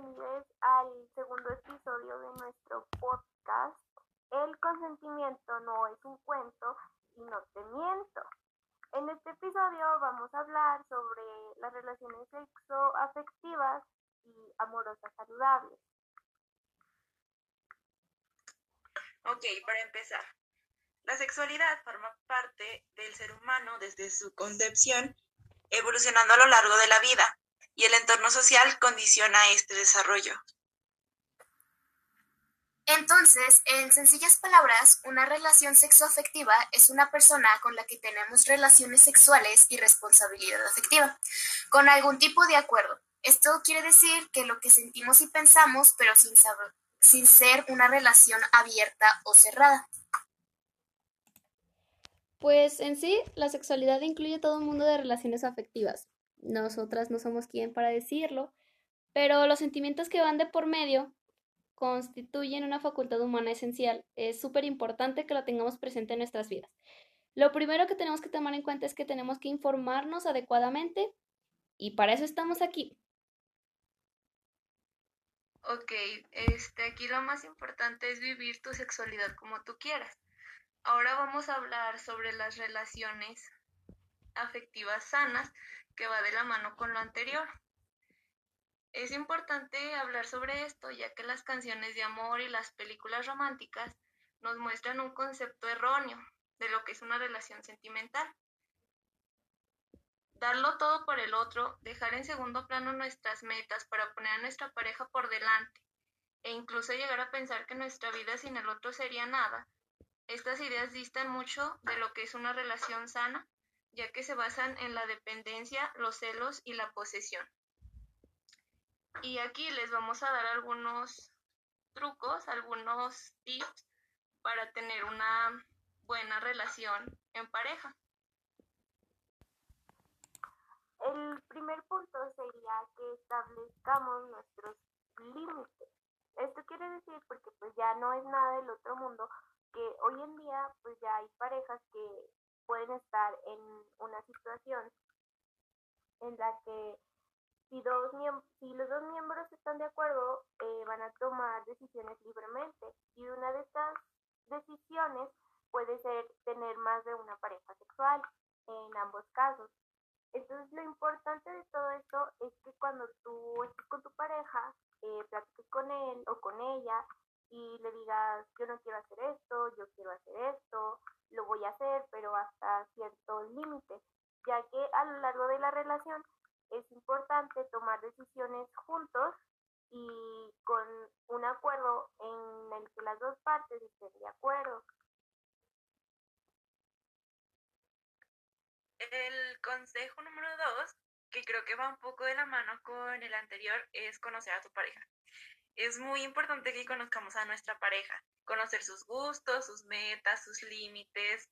bienvenidos al segundo episodio de nuestro podcast. El consentimiento no es un cuento y no te miento. En este episodio vamos a hablar sobre las relaciones sexoafectivas y amorosas saludables. Ok, para empezar. La sexualidad forma parte del ser humano desde su concepción, evolucionando a lo largo de la vida y el entorno social condiciona este desarrollo. Entonces, en sencillas palabras, una relación sexoafectiva es una persona con la que tenemos relaciones sexuales y responsabilidad afectiva, con algún tipo de acuerdo. Esto quiere decir que lo que sentimos y pensamos, pero sin, saber, sin ser una relación abierta o cerrada. Pues en sí, la sexualidad incluye todo un mundo de relaciones afectivas, nosotras no somos quien para decirlo, pero los sentimientos que van de por medio constituyen una facultad humana esencial. Es súper importante que lo tengamos presente en nuestras vidas. Lo primero que tenemos que tomar en cuenta es que tenemos que informarnos adecuadamente y para eso estamos aquí. Ok, este, aquí lo más importante es vivir tu sexualidad como tú quieras. Ahora vamos a hablar sobre las relaciones afectivas sanas que va de la mano con lo anterior. Es importante hablar sobre esto ya que las canciones de amor y las películas románticas nos muestran un concepto erróneo de lo que es una relación sentimental. Darlo todo por el otro, dejar en segundo plano nuestras metas para poner a nuestra pareja por delante e incluso llegar a pensar que nuestra vida sin el otro sería nada. Estas ideas distan mucho de lo que es una relación sana ya que se basan en la dependencia, los celos y la posesión. Y aquí les vamos a dar algunos trucos, algunos tips para tener una buena relación en pareja. El primer punto sería que establezcamos nuestros límites. Esto quiere decir porque pues ya no es nada del otro mundo que hoy en día pues ya hay parejas que pueden estar en una situación en la que si, dos si los dos miembros están de acuerdo, eh, van a tomar decisiones libremente. Y una de estas decisiones puede ser tener más de una pareja sexual en ambos casos. Entonces lo importante de todo esto es que cuando tú estés con tu pareja, eh, platiques con él o con ella y le digas, yo no quiero hacer esto, yo quiero hacer esto, lo voy a hacer, pero hasta cierto límite, ya que a lo largo de la relación es importante tomar decisiones juntos y con un acuerdo en el que las dos partes estén de acuerdo. El consejo número dos, que creo que va un poco de la mano con el anterior, es conocer a tu pareja. Es muy importante que conozcamos a nuestra pareja, conocer sus gustos, sus metas, sus límites,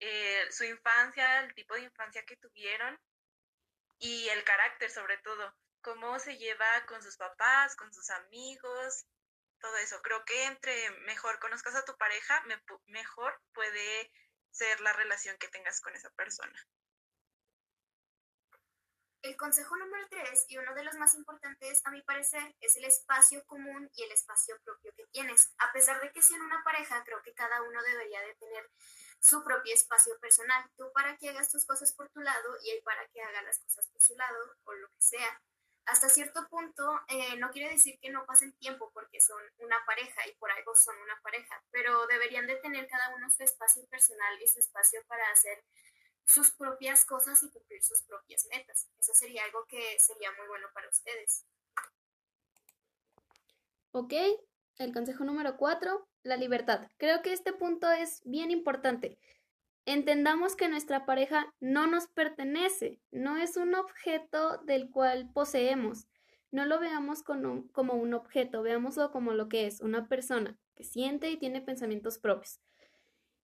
eh, su infancia, el tipo de infancia que tuvieron y el carácter sobre todo, cómo se lleva con sus papás, con sus amigos, todo eso. Creo que entre mejor conozcas a tu pareja, mejor puede ser la relación que tengas con esa persona. El consejo número tres, y uno de los más importantes a mi parecer, es el espacio común y el espacio propio que tienes. A pesar de que sean una pareja, creo que cada uno debería de tener su propio espacio personal. Tú para que hagas tus cosas por tu lado y él para que haga las cosas por su lado o lo que sea. Hasta cierto punto, eh, no quiere decir que no pasen tiempo porque son una pareja y por algo son una pareja, pero deberían de tener cada uno su espacio personal y su espacio para hacer sus propias cosas y cumplir sus propias metas. Eso sería algo que sería muy bueno para ustedes. Ok, el consejo número cuatro, la libertad. Creo que este punto es bien importante. Entendamos que nuestra pareja no nos pertenece, no es un objeto del cual poseemos. No lo veamos como un objeto, veámoslo como lo que es, una persona que siente y tiene pensamientos propios.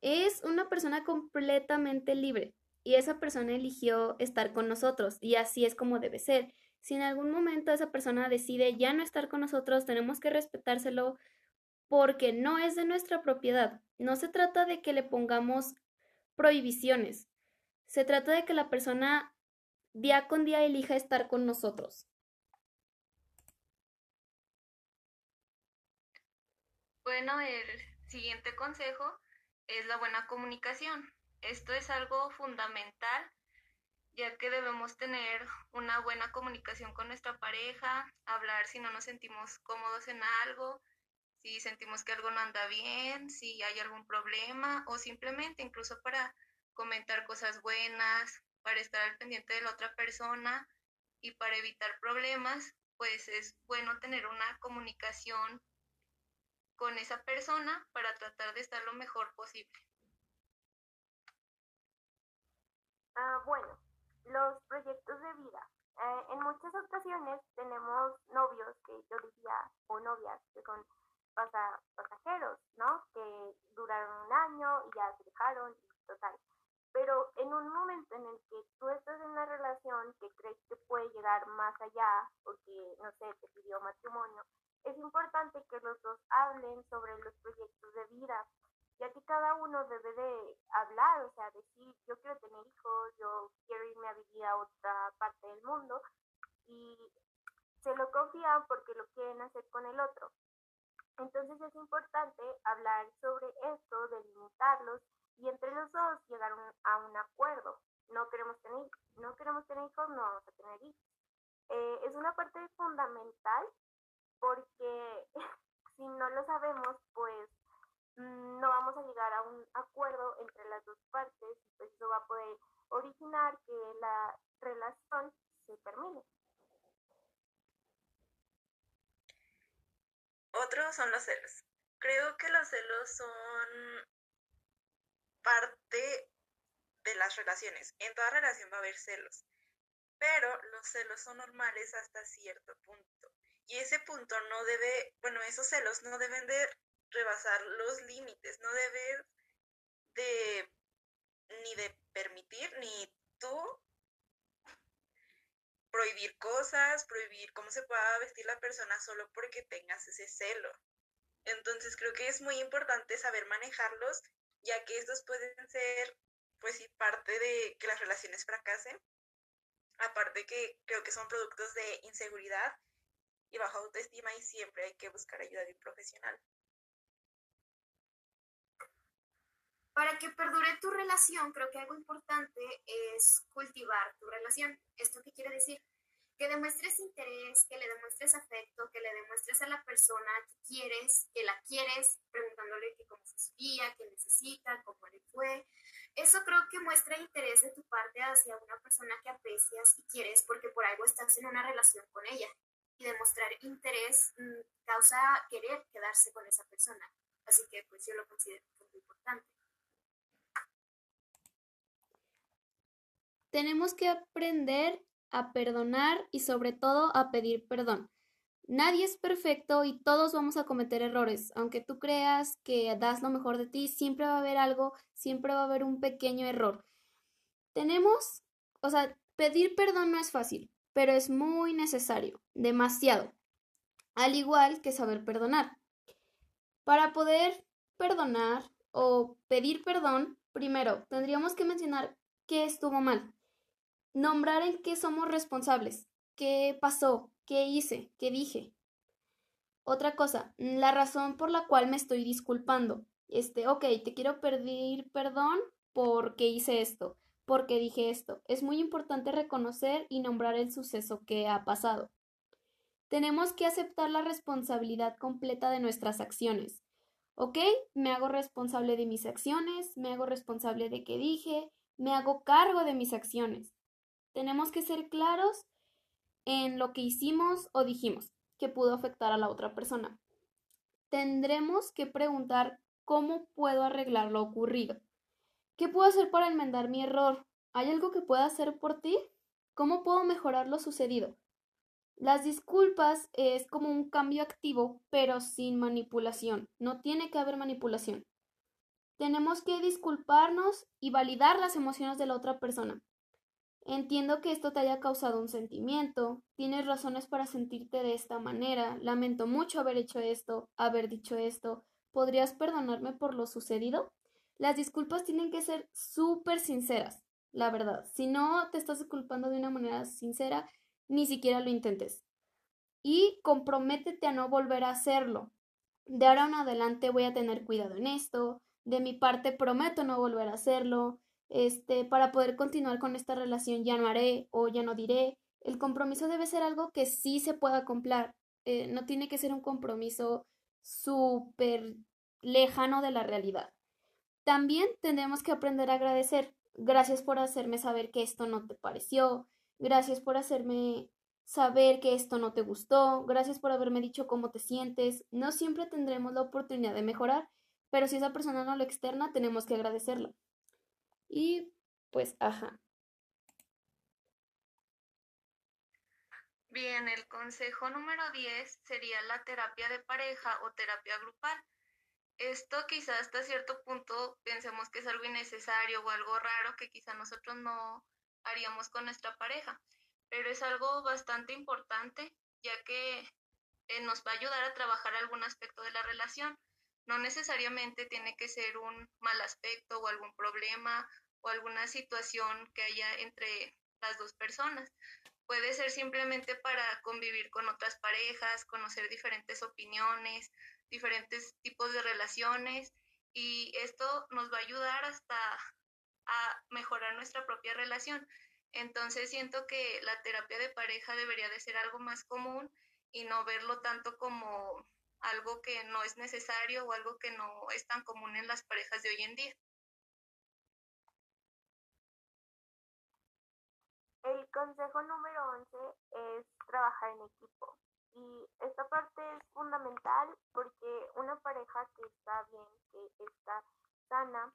Es una persona completamente libre y esa persona eligió estar con nosotros y así es como debe ser. Si en algún momento esa persona decide ya no estar con nosotros, tenemos que respetárselo porque no es de nuestra propiedad. No se trata de que le pongamos prohibiciones. Se trata de que la persona día con día elija estar con nosotros. Bueno, el siguiente consejo es la buena comunicación. Esto es algo fundamental ya que debemos tener una buena comunicación con nuestra pareja, hablar si no nos sentimos cómodos en algo, si sentimos que algo no anda bien, si hay algún problema o simplemente incluso para comentar cosas buenas, para estar al pendiente de la otra persona y para evitar problemas, pues es bueno tener una comunicación con esa persona para tratar de estar lo mejor posible. Ah, bueno, los proyectos de vida. Eh, en muchas ocasiones tenemos novios que yo diría, o novias, que son pasajeros, ¿no? Que duraron un año y ya se dejaron y total. Pero en un momento en el que tú estás en una relación que crees que puede llegar más allá, porque, no sé, te pidió matrimonio, es importante que los dos hablen sobre los proyectos de vida, ya que cada uno debe de hablar, o sea, decir, yo quiero tener hijos, yo quiero irme a vivir a otra parte del mundo, y se lo confían porque lo quieren hacer con el otro. Entonces es importante hablar sobre esto, delimitarlos y entre los dos llegar a un acuerdo. No queremos tener, no queremos tener hijos, no vamos a tener hijos. Eh, es una parte fundamental porque si no lo sabemos, pues no vamos a llegar a un acuerdo entre las dos partes pues eso va a poder originar que la relación se termine. Otros son los celos. Creo que los celos son parte de las relaciones. En toda relación va a haber celos. Pero los celos son normales hasta cierto punto. Y ese punto no debe, bueno, esos celos no deben de rebasar los límites, no debes de ni de permitir ni tú prohibir cosas, prohibir cómo se pueda vestir la persona solo porque tengas ese celo. Entonces creo que es muy importante saber manejarlos, ya que estos pueden ser, pues parte de que las relaciones fracasen. Aparte que creo que son productos de inseguridad y baja autoestima y siempre hay que buscar ayuda de un profesional. Para que perdure tu relación, creo que algo importante es cultivar tu relación. ¿Esto qué quiere decir? Que demuestres interés, que le demuestres afecto, que le demuestres a la persona que quieres, que la quieres, preguntándole que cómo fue su día, qué necesita, cómo le fue. Eso creo que muestra interés de tu parte hacia una persona que aprecias y quieres porque por algo estás en una relación con ella. Y demostrar interés mm, causa querer quedarse con esa persona. Así que pues yo lo considero muy importante. Tenemos que aprender a perdonar y sobre todo a pedir perdón. Nadie es perfecto y todos vamos a cometer errores. Aunque tú creas que das lo mejor de ti, siempre va a haber algo, siempre va a haber un pequeño error. Tenemos, o sea, pedir perdón no es fácil, pero es muy necesario, demasiado. Al igual que saber perdonar. Para poder perdonar o pedir perdón, primero tendríamos que mencionar qué estuvo mal nombrar en qué somos responsables, qué pasó, qué hice, qué dije. Otra cosa, la razón por la cual me estoy disculpando. Este, ok, te quiero pedir perdón porque hice esto, porque dije esto. Es muy importante reconocer y nombrar el suceso que ha pasado. Tenemos que aceptar la responsabilidad completa de nuestras acciones. ¿Ok? Me hago responsable de mis acciones, me hago responsable de qué dije, me hago cargo de mis acciones. Tenemos que ser claros en lo que hicimos o dijimos que pudo afectar a la otra persona. Tendremos que preguntar cómo puedo arreglar lo ocurrido. ¿Qué puedo hacer para enmendar mi error? ¿Hay algo que pueda hacer por ti? ¿Cómo puedo mejorar lo sucedido? Las disculpas es como un cambio activo, pero sin manipulación. No tiene que haber manipulación. Tenemos que disculparnos y validar las emociones de la otra persona. Entiendo que esto te haya causado un sentimiento, tienes razones para sentirte de esta manera, lamento mucho haber hecho esto, haber dicho esto, ¿podrías perdonarme por lo sucedido? Las disculpas tienen que ser súper sinceras, la verdad. Si no te estás disculpando de una manera sincera, ni siquiera lo intentes. Y comprométete a no volver a hacerlo. de ahora en adelante voy a tener cuidado en esto, de mi parte prometo no volver a hacerlo, este, para poder continuar con esta relación ya no haré o ya no diré. El compromiso debe ser algo que sí se pueda cumplir, eh, no tiene que ser un compromiso súper lejano de la realidad. También tendremos que aprender a agradecer. Gracias por hacerme saber que esto no te pareció. Gracias por hacerme saber que esto no te gustó. Gracias por haberme dicho cómo te sientes. No siempre tendremos la oportunidad de mejorar, pero si esa persona no lo externa, tenemos que agradecerlo. Y pues, ajá. Bien, el consejo número 10 sería la terapia de pareja o terapia grupal. Esto quizás hasta cierto punto pensemos que es algo innecesario o algo raro que quizá nosotros no haríamos con nuestra pareja, pero es algo bastante importante ya que eh, nos va a ayudar a trabajar algún aspecto de la relación. No necesariamente tiene que ser un mal aspecto o algún problema o alguna situación que haya entre las dos personas. Puede ser simplemente para convivir con otras parejas, conocer diferentes opiniones, diferentes tipos de relaciones y esto nos va a ayudar hasta a mejorar nuestra propia relación. Entonces siento que la terapia de pareja debería de ser algo más común y no verlo tanto como algo que no es necesario o algo que no es tan común en las parejas de hoy en día. Consejo número 11 es trabajar en equipo. Y esta parte es fundamental porque una pareja que está bien, que está sana,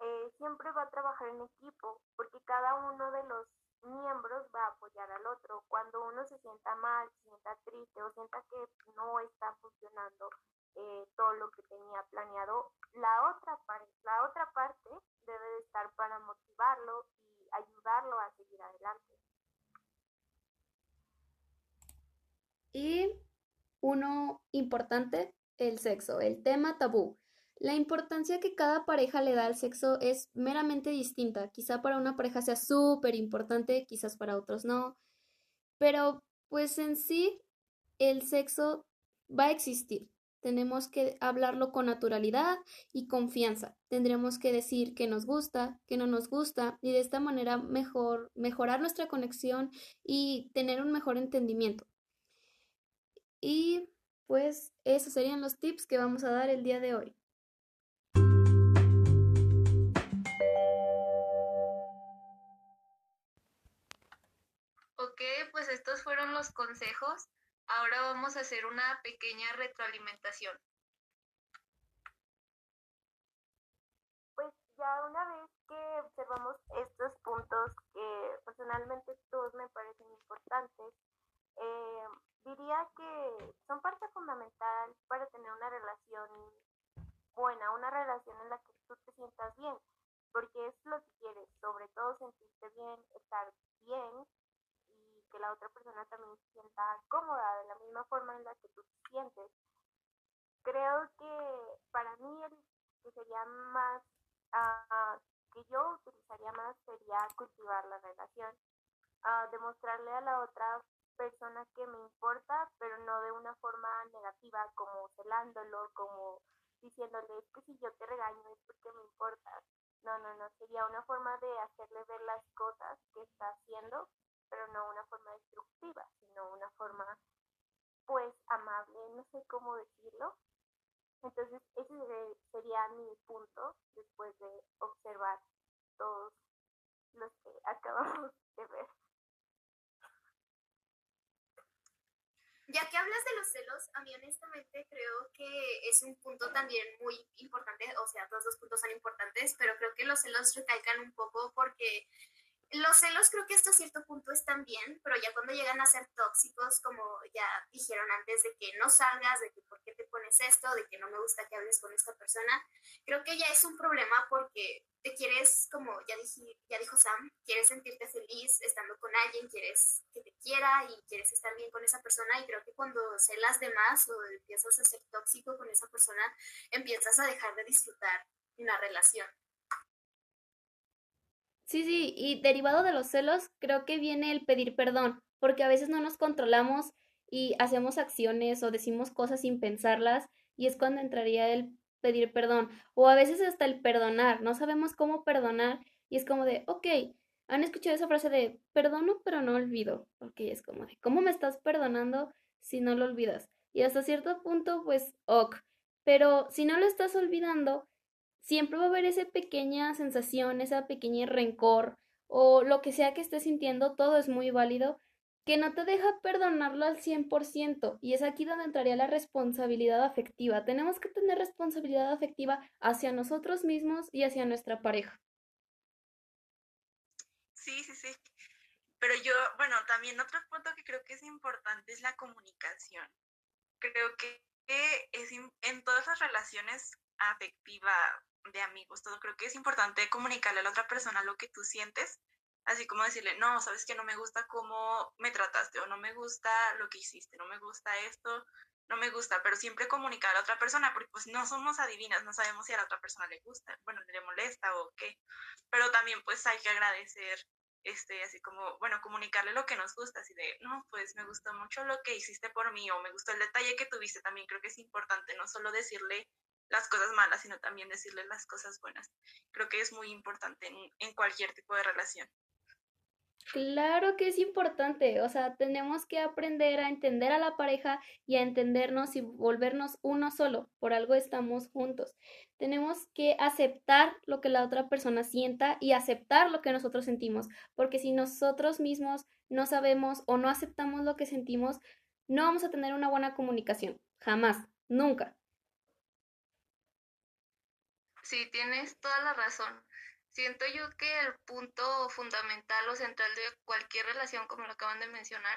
eh, siempre va a trabajar en equipo porque cada uno de los miembros va a apoyar al otro. Cuando uno se sienta mal, se sienta triste o sienta que no está funcionando eh, todo lo que tenía planeado, la otra, la otra parte debe de estar para motivarlo y ayudarlo a seguir adelante. Y uno importante, el sexo, el tema tabú. La importancia que cada pareja le da al sexo es meramente distinta. Quizá para una pareja sea súper importante, quizás para otros no. Pero pues en sí el sexo va a existir. Tenemos que hablarlo con naturalidad y confianza. Tendremos que decir que nos gusta, que no nos gusta y de esta manera mejor mejorar nuestra conexión y tener un mejor entendimiento. Y pues esos serían los tips que vamos a dar el día de hoy. Ok, pues estos fueron los consejos. Ahora vamos a hacer una pequeña retroalimentación. Pues ya una vez que observamos estos puntos que personalmente todos me parecen importantes, eh, diría que son parte fundamental para tener una relación buena, una relación en la que tú te sientas bien, porque es lo que quieres, sobre todo sentirte bien, estar bien y que la otra persona también se sienta cómoda de la misma forma en la que tú te sientes. Creo que para mí el que sería más, uh, que yo utilizaría más sería cultivar la relación, uh, demostrarle a la otra persona que me importa, pero no de una forma negativa, como celándolo, como diciéndole que si yo te regaño es porque me importa. No, no, no, sería una forma de hacerle ver las cosas que está haciendo, pero no una forma destructiva, sino una forma, pues, amable, no sé cómo decirlo. Entonces, ese sería mi punto después de observar todos los que acabamos de ver. Ya que hablas de los celos, a mí honestamente creo que es un punto también muy importante, o sea, todos los puntos son importantes, pero creo que los celos recalcan un poco porque los celos creo que hasta cierto punto están bien, pero ya cuando llegan a ser tóxicos, como ya dijeron antes, de que no salgas, de que por qué te pones esto, de que no me gusta que hables con esta persona, creo que ya es un problema porque te quieres, como ya, dije, ya dijo Sam, quieres sentirte feliz estando con alguien, quieres que te quiera y quieres estar bien con esa persona y creo que cuando celas de más o empiezas a ser tóxico con esa persona, empiezas a dejar de disfrutar una relación. Sí, sí, y derivado de los celos, creo que viene el pedir perdón, porque a veces no nos controlamos y hacemos acciones o decimos cosas sin pensarlas y es cuando entraría el pedir perdón o a veces hasta el perdonar, no sabemos cómo perdonar y es como de, ok, han escuchado esa frase de perdono pero no olvido, ok, es como de, ¿cómo me estás perdonando si no lo olvidas? Y hasta cierto punto, pues, ok, pero si no lo estás olvidando, siempre va a haber esa pequeña sensación, esa pequeña rencor o lo que sea que estés sintiendo, todo es muy válido, que no te deja perdonarlo al 100%. Y es aquí donde entraría la responsabilidad afectiva. Tenemos que tener responsabilidad afectiva hacia nosotros mismos y hacia nuestra pareja. Sí, sí, sí. Pero yo, bueno, también otro punto que creo que es importante es la comunicación. Creo que es en todas las relaciones afectivas de amigos, todo creo que es importante comunicarle a la otra persona lo que tú sientes así como decirle, no, sabes que no me gusta cómo me trataste o no me gusta lo que hiciste, no me gusta esto, no me gusta, pero siempre comunicar a la otra persona, porque pues no somos adivinas, no sabemos si a la otra persona le gusta, bueno, le molesta o qué, pero también pues hay que agradecer, este, así como, bueno, comunicarle lo que nos gusta, así de, no, pues me gustó mucho lo que hiciste por mí o me gustó el detalle que tuviste, también creo que es importante, no solo decirle las cosas malas, sino también decirle las cosas buenas. Creo que es muy importante en, en cualquier tipo de relación. Claro que es importante, o sea, tenemos que aprender a entender a la pareja y a entendernos y volvernos uno solo, por algo estamos juntos. Tenemos que aceptar lo que la otra persona sienta y aceptar lo que nosotros sentimos, porque si nosotros mismos no sabemos o no aceptamos lo que sentimos, no vamos a tener una buena comunicación, jamás, nunca. Sí, tienes toda la razón. Siento yo que el punto fundamental o central de cualquier relación, como lo acaban de mencionar,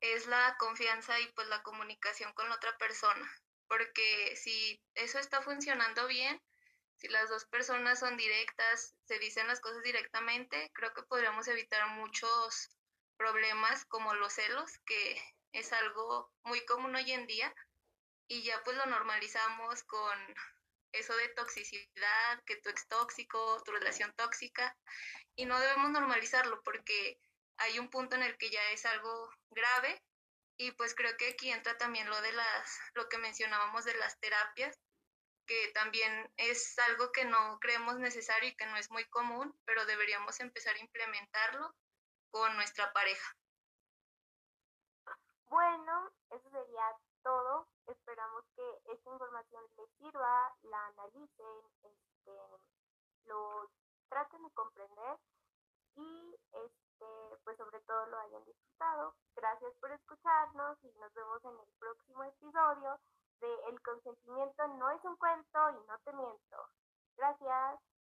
es la confianza y pues la comunicación con la otra persona. Porque si eso está funcionando bien, si las dos personas son directas, se dicen las cosas directamente, creo que podríamos evitar muchos problemas como los celos, que es algo muy común hoy en día, y ya pues lo normalizamos con eso de toxicidad, que tu ex tóxico, tu relación tóxica, y no debemos normalizarlo porque hay un punto en el que ya es algo grave y pues creo que aquí entra también lo de las lo que mencionábamos de las terapias que también es algo que no creemos necesario y que no es muy común, pero deberíamos empezar a implementarlo con nuestra pareja. Bueno, eso sería todo. Esperamos que esta información les sirva, la analicen, este, lo traten de comprender y este, pues sobre todo lo hayan disfrutado. Gracias por escucharnos y nos vemos en el próximo episodio de El consentimiento no es un cuento y no te miento. Gracias.